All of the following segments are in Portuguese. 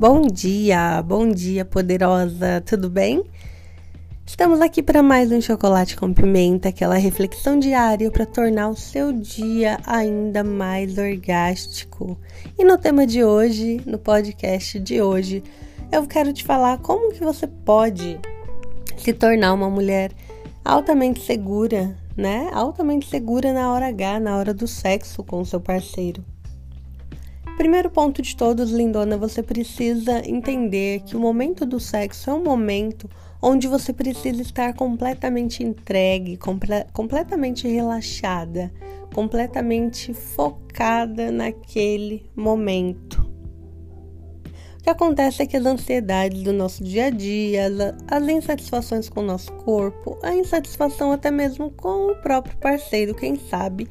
Bom dia, bom dia, poderosa, tudo bem? Estamos aqui para mais um chocolate com pimenta, aquela reflexão diária para tornar o seu dia ainda mais orgástico. E no tema de hoje, no podcast de hoje, eu quero te falar como que você pode se tornar uma mulher altamente segura, né? Altamente segura na hora H, na hora do sexo com o seu parceiro. Primeiro ponto de todos, lindona, você precisa entender que o momento do sexo é um momento onde você precisa estar completamente entregue, comple completamente relaxada, completamente focada naquele momento. O que acontece é que as ansiedades do nosso dia a dia, as insatisfações com o nosso corpo, a insatisfação até mesmo com o próprio parceiro, quem sabe,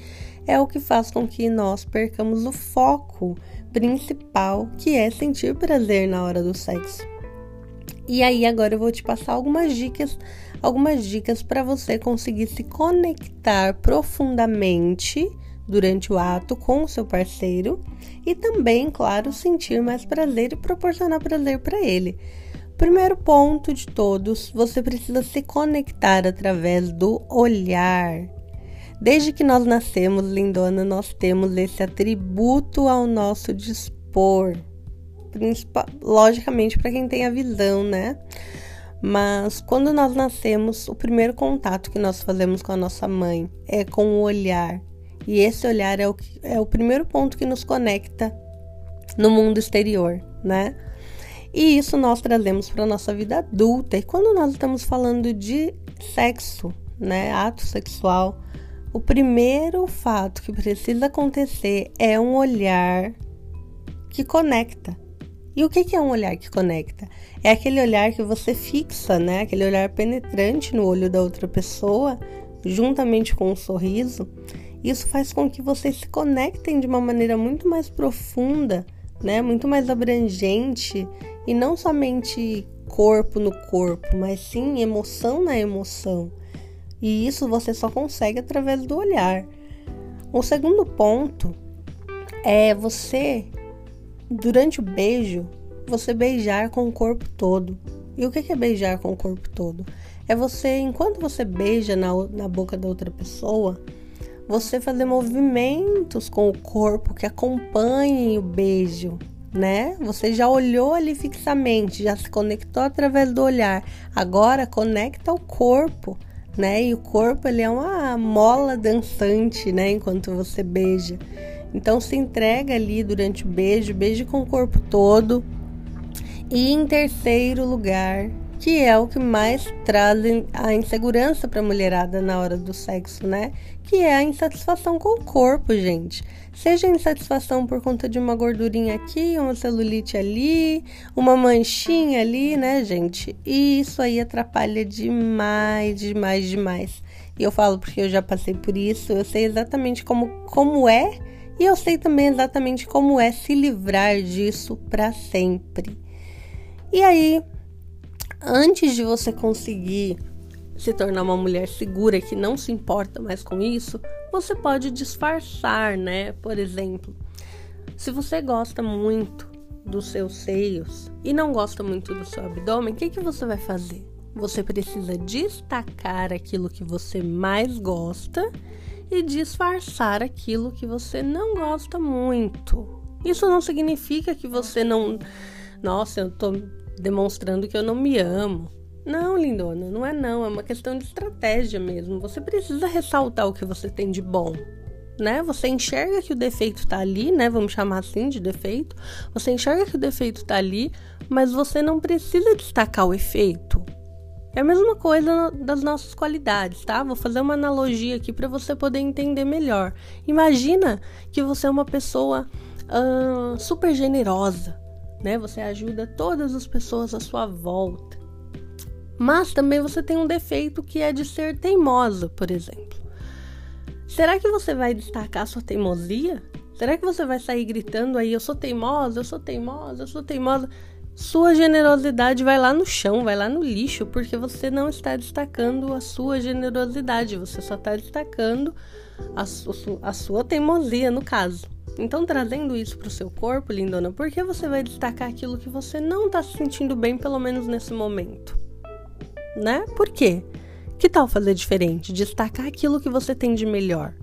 é o que faz com que nós percamos o foco principal, que é sentir prazer na hora do sexo. E aí agora eu vou te passar algumas dicas, algumas dicas para você conseguir se conectar profundamente durante o ato com o seu parceiro e também, claro, sentir mais prazer e proporcionar prazer para ele. Primeiro ponto de todos, você precisa se conectar através do olhar. Desde que nós nascemos, lindona, nós temos esse atributo ao nosso dispor. Logicamente, para quem tem a visão, né? Mas quando nós nascemos, o primeiro contato que nós fazemos com a nossa mãe é com o olhar. E esse olhar é o, é o primeiro ponto que nos conecta no mundo exterior, né? E isso nós trazemos para a nossa vida adulta. E quando nós estamos falando de sexo, né, ato sexual, o primeiro fato que precisa acontecer é um olhar que conecta. E o que é um olhar que conecta? É aquele olhar que você fixa, né? Aquele olhar penetrante no olho da outra pessoa, juntamente com um sorriso. Isso faz com que vocês se conectem de uma maneira muito mais profunda, né? Muito mais abrangente e não somente corpo no corpo, mas sim emoção na emoção. E isso você só consegue através do olhar. O segundo ponto é você, durante o beijo, você beijar com o corpo todo. E o que é beijar com o corpo todo? É você, enquanto você beija na, na boca da outra pessoa, você fazer movimentos com o corpo que acompanhem o beijo, né? Você já olhou ali fixamente, já se conectou através do olhar. Agora conecta o corpo né? E o corpo ele é uma mola dançante, né? Enquanto você beija. Então se entrega ali durante o beijo, beije com o corpo todo. E em terceiro lugar, que é o que mais traz a insegurança para a mulherada na hora do sexo, né? Que é a insatisfação com o corpo, gente. Seja insatisfação por conta de uma gordurinha aqui, uma celulite ali, uma manchinha ali, né, gente? E isso aí atrapalha demais, demais, demais. E eu falo porque eu já passei por isso, eu sei exatamente como, como é e eu sei também exatamente como é se livrar disso para sempre. E aí, antes de você conseguir se tornar uma mulher segura que não se importa mais com isso, você pode disfarçar, né? Por exemplo, se você gosta muito dos seus seios e não gosta muito do seu abdômen, o que, que você vai fazer? Você precisa destacar aquilo que você mais gosta e disfarçar aquilo que você não gosta muito. Isso não significa que você não. Nossa, eu tô demonstrando que eu não me amo. Não, lindona, não é não, é uma questão de estratégia mesmo. Você precisa ressaltar o que você tem de bom, né? Você enxerga que o defeito tá ali, né? Vamos chamar assim de defeito. Você enxerga que o defeito tá ali, mas você não precisa destacar o efeito. É a mesma coisa das nossas qualidades, tá? Vou fazer uma analogia aqui para você poder entender melhor. Imagina que você é uma pessoa super generosa, né? Você ajuda todas as pessoas à sua volta. Mas também você tem um defeito que é de ser teimosa, por exemplo. Será que você vai destacar sua teimosia? Será que você vai sair gritando aí, eu sou teimosa, eu sou teimosa, eu sou teimosa? Sua generosidade vai lá no chão, vai lá no lixo, porque você não está destacando a sua generosidade, você só está destacando a, su a sua teimosia, no caso Então, trazendo isso para o seu corpo, lindona, por que você vai destacar aquilo que você não está se sentindo bem, pelo menos nesse momento? Né? Por quê? Que tal fazer diferente? Destacar aquilo que você tem de melhor.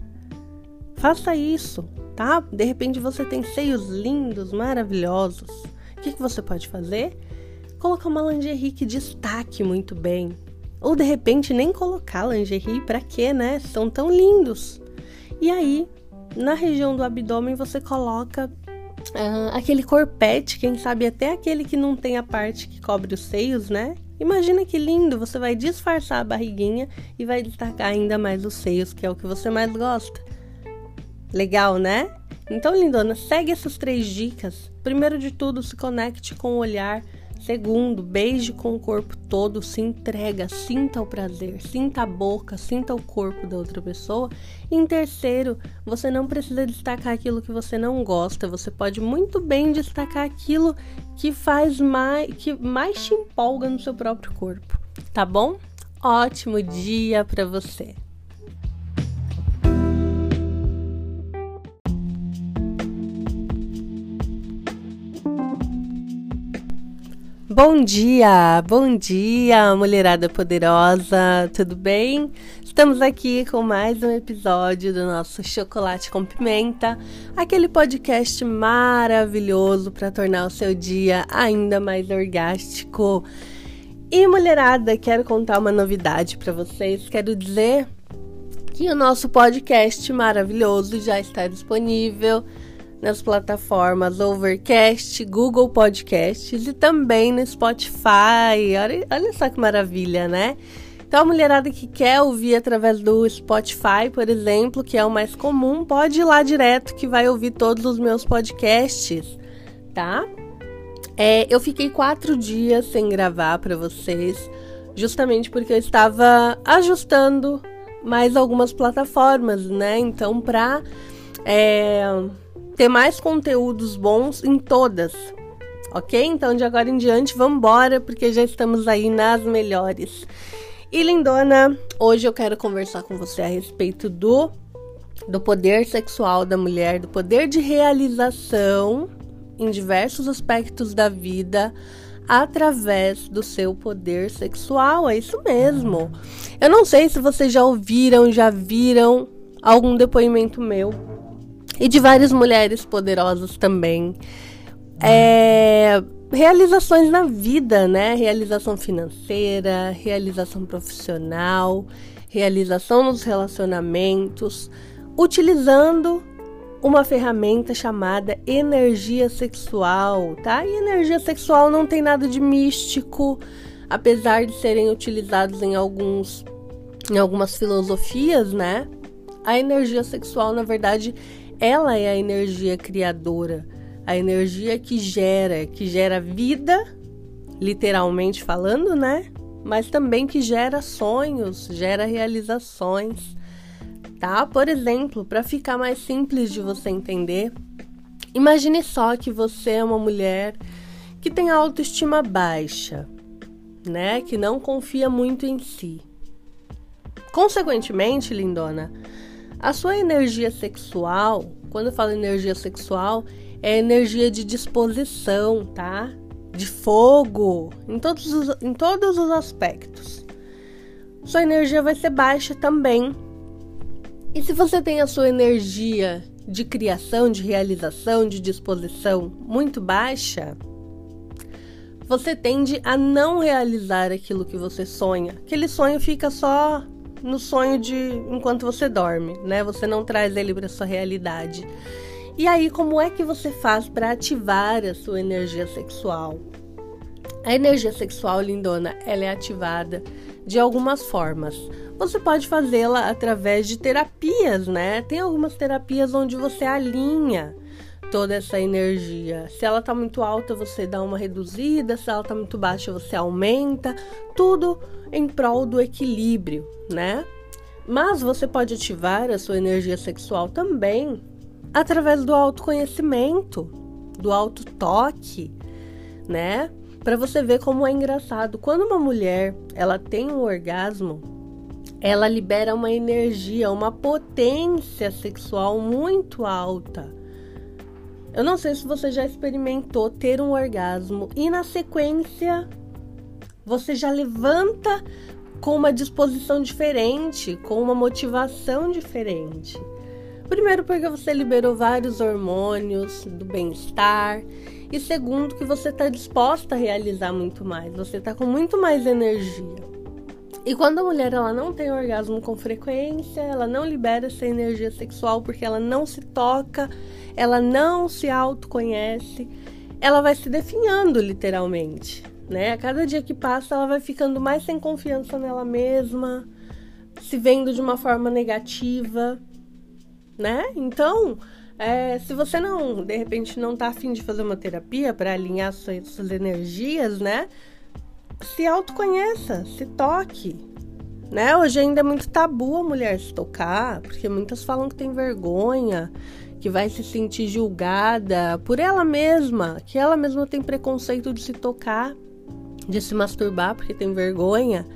Faça isso, tá? De repente você tem seios lindos, maravilhosos. O que, que você pode fazer? Colocar uma lingerie que destaque muito bem. Ou de repente nem colocar lingerie, para quê, né? São tão lindos. E aí, na região do abdômen, você coloca uh, aquele corpete, quem sabe até aquele que não tem a parte que cobre os seios, né? Imagina que lindo, você vai disfarçar a barriguinha e vai destacar ainda mais os seios, que é o que você mais gosta. Legal, né? Então, lindona, segue essas três dicas. Primeiro de tudo, se conecte com o olhar. Segundo, beije com o corpo todo, se entrega, sinta o prazer, sinta a boca, sinta o corpo da outra pessoa. Em terceiro, você não precisa destacar aquilo que você não gosta, você pode muito bem destacar aquilo que faz mais, que mais te empolga no seu próprio corpo, tá bom? Ótimo dia para você. Bom dia, bom dia, mulherada poderosa, tudo bem? Estamos aqui com mais um episódio do nosso Chocolate com Pimenta, aquele podcast maravilhoso para tornar o seu dia ainda mais orgástico. E mulherada, quero contar uma novidade para vocês. Quero dizer que o nosso podcast maravilhoso já está disponível nas plataformas Overcast, Google Podcasts e também no Spotify. Olha, olha só que maravilha, né? Então, a mulherada que quer ouvir através do Spotify, por exemplo, que é o mais comum, pode ir lá direto que vai ouvir todos os meus podcasts, tá? É, eu fiquei quatro dias sem gravar para vocês, justamente porque eu estava ajustando mais algumas plataformas, né? Então, para é, ter mais conteúdos bons em todas. Ok? Então de agora em diante, vamos embora, porque já estamos aí nas melhores. E lindona, hoje eu quero conversar com você a respeito do do poder sexual da mulher, do poder de realização em diversos aspectos da vida através do seu poder sexual. É isso mesmo. Eu não sei se vocês já ouviram, já viram algum depoimento meu e de várias mulheres poderosas também. É, realizações na vida, né? Realização financeira, realização profissional, realização nos relacionamentos, utilizando uma ferramenta chamada energia sexual, tá? E energia sexual não tem nada de místico, apesar de serem utilizados em alguns em algumas filosofias, né? A energia sexual, na verdade, ela é a energia criadora, a energia que gera, que gera vida, literalmente falando, né? Mas também que gera sonhos, gera realizações, tá? Por exemplo, para ficar mais simples de você entender, imagine só que você é uma mulher que tem autoestima baixa, né? Que não confia muito em si. Consequentemente, lindona, a sua energia sexual, quando eu falo energia sexual, é energia de disposição, tá? De fogo, em todos os, em todos os aspectos. Sua energia vai ser baixa também. E se você tem a sua energia de criação, de realização, de disposição muito baixa, você tende a não realizar aquilo que você sonha. Aquele sonho fica só no sonho de enquanto você dorme, né? Você não traz ele para sua realidade. E aí, como é que você faz para ativar a sua energia sexual? A energia sexual, lindona, ela é ativada de algumas formas. Você pode fazê-la através de terapias, né? Tem algumas terapias onde você alinha toda essa energia. Se ela tá muito alta, você dá uma reduzida, se ela tá muito baixa, você aumenta, tudo em prol do equilíbrio, né? Mas você pode ativar a sua energia sexual também através do autoconhecimento, do autotoque, né? Para você ver como é engraçado. Quando uma mulher, ela tem um orgasmo, ela libera uma energia, uma potência sexual muito alta Eu não sei se você já experimentou ter um orgasmo e na sequência você já levanta com uma disposição diferente, com uma motivação diferente. Primeiro, porque você liberou vários hormônios do bem-estar. E segundo, que você está disposta a realizar muito mais. Você está com muito mais energia. E quando a mulher ela não tem orgasmo com frequência, ela não libera essa energia sexual porque ela não se toca, ela não se autoconhece, ela vai se definhando literalmente, né? A cada dia que passa, ela vai ficando mais sem confiança nela mesma, se vendo de uma forma negativa, né? Então, é, se você não, de repente, não tá afim de fazer uma terapia para alinhar suas, suas energias, né? Se autoconheça, se toque, né? Hoje ainda é muito tabu a mulher se tocar, porque muitas falam que tem vergonha, que vai se sentir julgada por ela mesma, que ela mesma tem preconceito de se tocar, de se masturbar porque tem vergonha.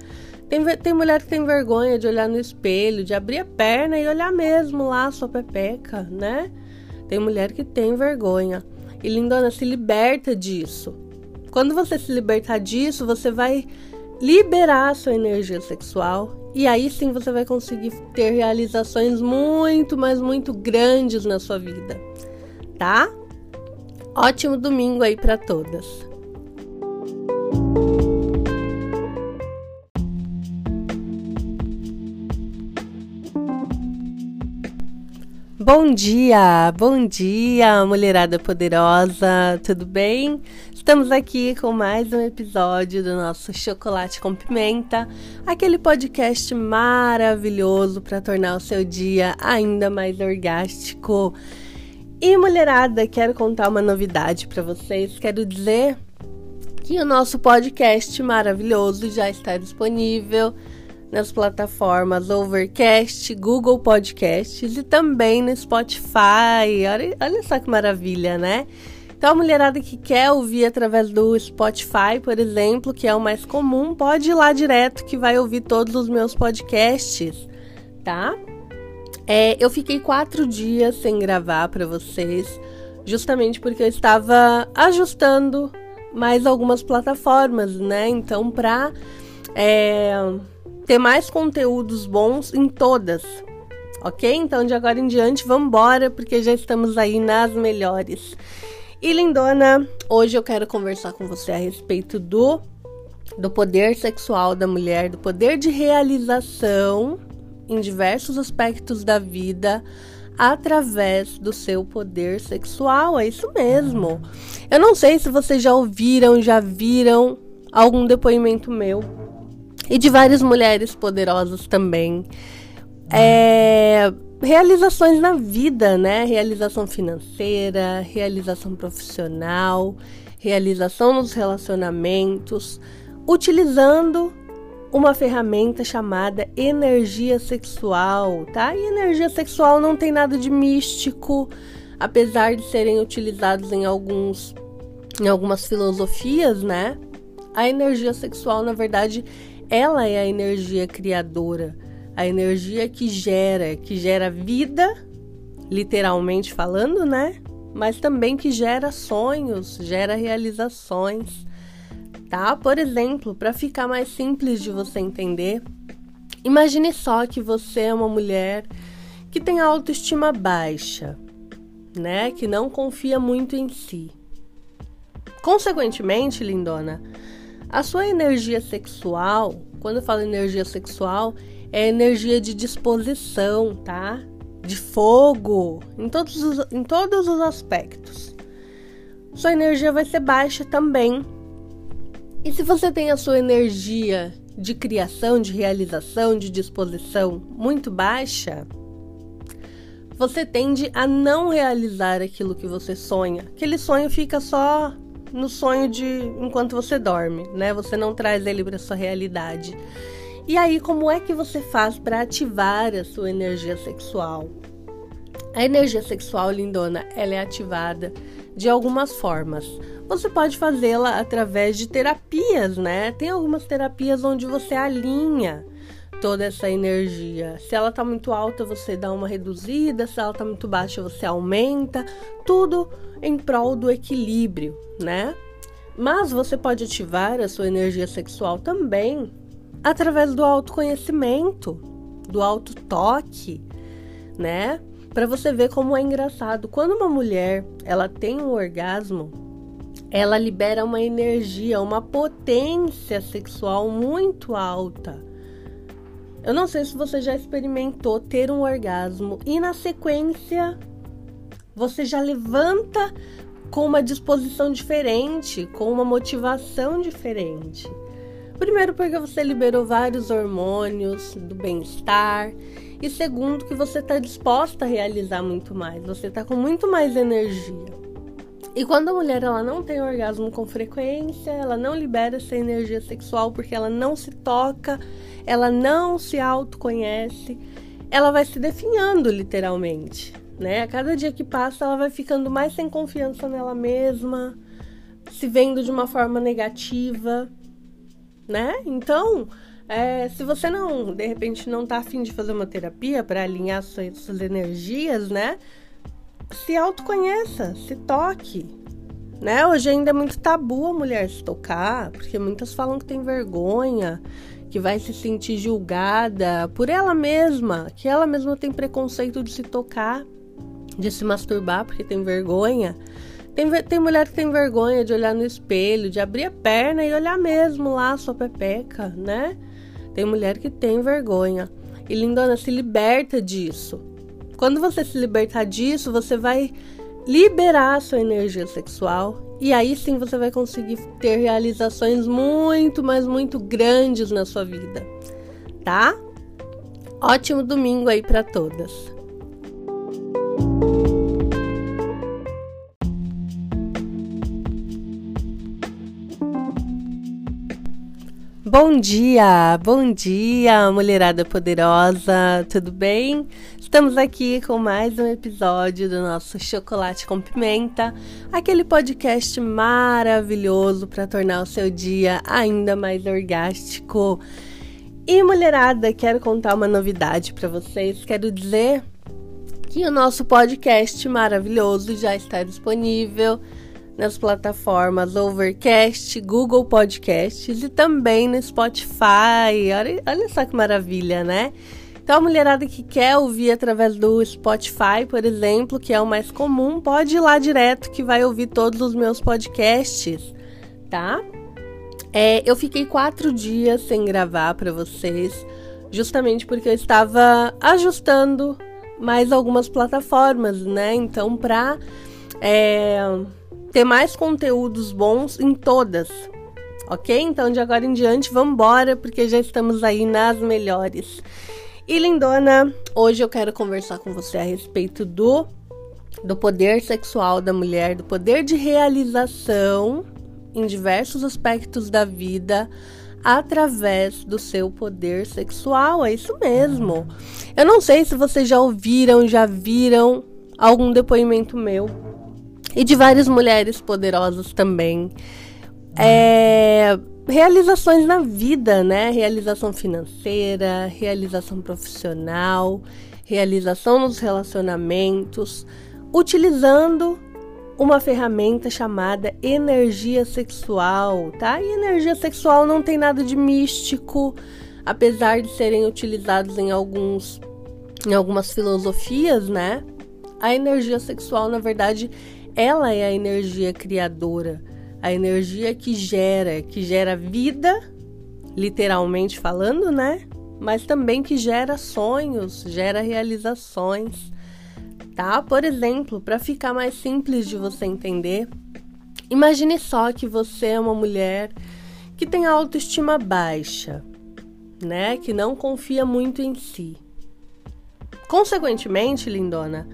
Tem, tem mulher que tem vergonha de olhar no espelho, de abrir a perna e olhar mesmo lá a sua pepeca, né? Tem mulher que tem vergonha. E lindona, se liberta disso. Quando você se libertar disso, você vai liberar a sua energia sexual e aí sim você vai conseguir ter realizações muito, mas muito grandes na sua vida, tá? Ótimo domingo aí para todas. Bom dia, bom dia, mulherada poderosa, tudo bem? Estamos aqui com mais um episódio do nosso Chocolate com Pimenta, aquele podcast maravilhoso para tornar o seu dia ainda mais orgástico. E mulherada, quero contar uma novidade para vocês. Quero dizer que o nosso podcast maravilhoso já está disponível nas plataformas Overcast, Google Podcasts e também no Spotify. Olha, olha só que maravilha, né? Então, a mulherada que quer ouvir através do Spotify, por exemplo, que é o mais comum, pode ir lá direto que vai ouvir todos os meus podcasts, tá? É, eu fiquei quatro dias sem gravar para vocês, justamente porque eu estava ajustando mais algumas plataformas, né? Então, para é, ter mais conteúdos bons em todas. Ok? Então de agora em diante, vamos embora, porque já estamos aí nas melhores. E lindona, hoje eu quero conversar com você a respeito do do poder sexual da mulher, do poder de realização em diversos aspectos da vida através do seu poder sexual. É isso mesmo. Eu não sei se vocês já ouviram, já viram algum depoimento meu e de várias mulheres poderosas também. É, realizações na vida, né? Realização financeira, realização profissional, realização nos relacionamentos, utilizando uma ferramenta chamada energia sexual, tá? E energia sexual não tem nada de místico, apesar de serem utilizados em alguns em algumas filosofias, né? A energia sexual, na verdade, ela é a energia criadora, a energia que gera, que gera vida, literalmente falando, né? Mas também que gera sonhos, gera realizações, tá? Por exemplo, para ficar mais simples de você entender, imagine só que você é uma mulher que tem autoestima baixa, né? Que não confia muito em si. Consequentemente, lindona, a sua energia sexual, quando eu falo energia sexual, é energia de disposição, tá? De fogo, em todos os, em todos os aspectos. Sua energia vai ser baixa também. E se você tem a sua energia de criação, de realização, de disposição muito baixa, você tende a não realizar aquilo que você sonha. Aquele sonho fica só no sonho de enquanto você dorme, né? Você não traz ele para sua realidade. E aí, como é que você faz para ativar a sua energia sexual? A energia sexual, lindona, ela é ativada de algumas formas. Você pode fazê-la através de terapias, né? Tem algumas terapias onde você alinha toda essa energia. Se ela tá muito alta, você dá uma reduzida, se ela tá muito baixa, você aumenta, tudo em prol do equilíbrio, né? Mas você pode ativar a sua energia sexual também através do autoconhecimento, do autotoque, né? Para você ver como é engraçado. Quando uma mulher, ela tem um orgasmo, ela libera uma energia, uma potência sexual muito alta. Eu não sei se você já experimentou ter um orgasmo e na sequência você já levanta com uma disposição diferente, com uma motivação diferente. Primeiro, porque você liberou vários hormônios do bem-estar. E segundo, que você está disposta a realizar muito mais. Você está com muito mais energia. E quando a mulher ela não tem orgasmo com frequência, ela não libera essa energia sexual porque ela não se toca, ela não se autoconhece, ela vai se definhando literalmente, né? A cada dia que passa, ela vai ficando mais sem confiança nela mesma, se vendo de uma forma negativa, né? Então, é, se você não, de repente, não tá afim de fazer uma terapia para alinhar suas, suas energias, né? se autoconheça, se toque. Né? Hoje ainda é muito tabu a mulher se tocar, porque muitas falam que tem vergonha, que vai se sentir julgada por ela mesma, que ela mesma tem preconceito de se tocar, de se masturbar porque tem vergonha. Tem, tem mulher que tem vergonha de olhar no espelho, de abrir a perna e olhar mesmo lá a sua pepeca, né? Tem mulher que tem vergonha. E lindona, se liberta disso. Quando você se libertar disso, você vai liberar a sua energia sexual e aí sim você vai conseguir ter realizações muito, mas muito grandes na sua vida, tá? Ótimo domingo aí para todas. Bom dia, bom dia, mulherada poderosa, tudo bem? Estamos aqui com mais um episódio do nosso Chocolate com Pimenta, aquele podcast maravilhoso para tornar o seu dia ainda mais orgástico. E mulherada, quero contar uma novidade para vocês. Quero dizer que o nosso podcast maravilhoso já está disponível nas plataformas Overcast, Google Podcasts e também no Spotify. Olha, olha só que maravilha, né? Então, a mulherada que quer ouvir através do Spotify, por exemplo, que é o mais comum, pode ir lá direto que vai ouvir todos os meus podcasts, tá? É, eu fiquei quatro dias sem gravar para vocês, justamente porque eu estava ajustando mais algumas plataformas, né? Então, para é, ter mais conteúdos bons em todas, ok? Então, de agora em diante, vamos embora, porque já estamos aí nas melhores. E lindona, hoje eu quero conversar com você a respeito do do poder sexual da mulher, do poder de realização em diversos aspectos da vida através do seu poder sexual. É isso mesmo. Eu não sei se vocês já ouviram, já viram algum depoimento meu e de várias mulheres poderosas também. É, realizações na vida, né? Realização financeira, realização profissional, realização nos relacionamentos, utilizando uma ferramenta chamada energia sexual, tá? E energia sexual não tem nada de místico, apesar de serem utilizados em alguns em algumas filosofias, né? A energia sexual, na verdade, ela é a energia criadora a energia que gera, que gera vida, literalmente falando, né? Mas também que gera sonhos, gera realizações, tá? Por exemplo, para ficar mais simples de você entender, imagine só que você é uma mulher que tem autoestima baixa, né? Que não confia muito em si. Consequentemente, lindona,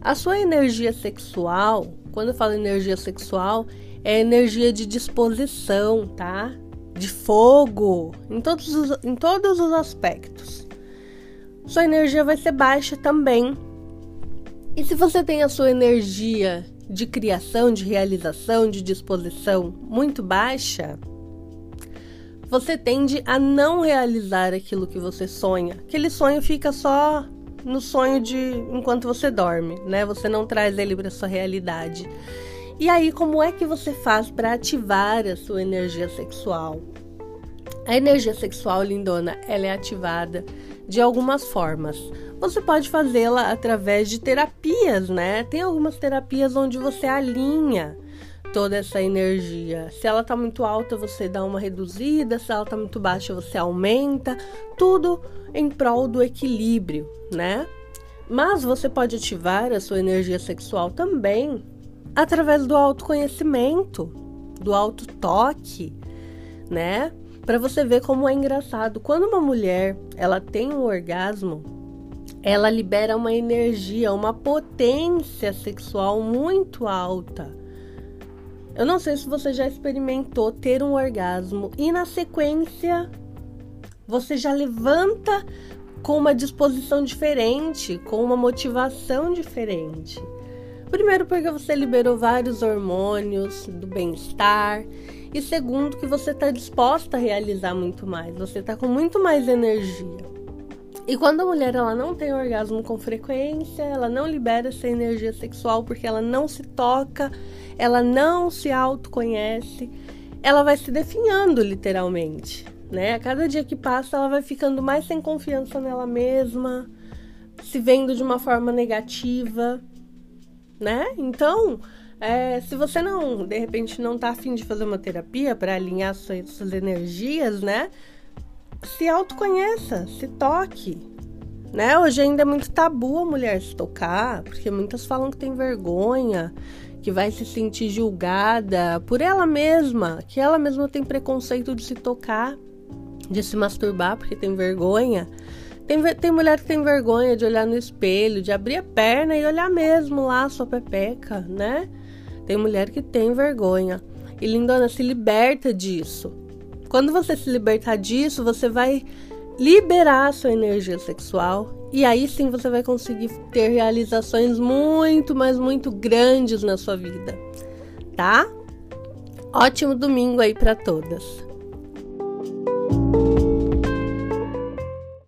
a sua energia sexual, quando eu falo energia sexual, é energia de disposição, tá? De fogo, em todos os, em todos os aspectos. Sua energia vai ser baixa também. E se você tem a sua energia de criação, de realização, de disposição muito baixa, você tende a não realizar aquilo que você sonha. Aquele sonho fica só no sonho de enquanto você dorme, né? Você não traz ele para sua realidade. E aí, como é que você faz para ativar a sua energia sexual? A energia sexual, lindona, ela é ativada de algumas formas. Você pode fazê-la através de terapias, né? Tem algumas terapias onde você alinha toda essa energia. Se ela tá muito alta, você dá uma reduzida, se ela tá muito baixa, você aumenta, tudo em prol do equilíbrio, né? Mas você pode ativar a sua energia sexual também através do autoconhecimento, do autotoque, né? Para você ver como é engraçado. Quando uma mulher, ela tem um orgasmo, ela libera uma energia, uma potência sexual muito alta. Eu não sei se você já experimentou ter um orgasmo e na sequência você já levanta com uma disposição diferente, com uma motivação diferente. Primeiro, porque você liberou vários hormônios do bem-estar. E segundo, que você está disposta a realizar muito mais. Você está com muito mais energia. E quando a mulher ela não tem orgasmo com frequência, ela não libera essa energia sexual porque ela não se toca, ela não se autoconhece, ela vai se definhando literalmente, né? A cada dia que passa, ela vai ficando mais sem confiança nela mesma, se vendo de uma forma negativa, né? Então, é, se você não, de repente, não tá afim de fazer uma terapia para alinhar suas, suas energias, né? Se autoconheça, se toque, né? Hoje ainda é muito tabu a mulher se tocar, porque muitas falam que tem vergonha, que vai se sentir julgada por ela mesma, que ela mesma tem preconceito de se tocar, de se masturbar porque tem vergonha. Tem, tem mulher que tem vergonha de olhar no espelho, de abrir a perna e olhar mesmo lá a sua pepeca, né? Tem mulher que tem vergonha. E lindona, se liberta disso. Quando você se libertar disso, você vai liberar a sua energia sexual e aí sim você vai conseguir ter realizações muito, mas muito grandes na sua vida, tá? Ótimo domingo aí para todas.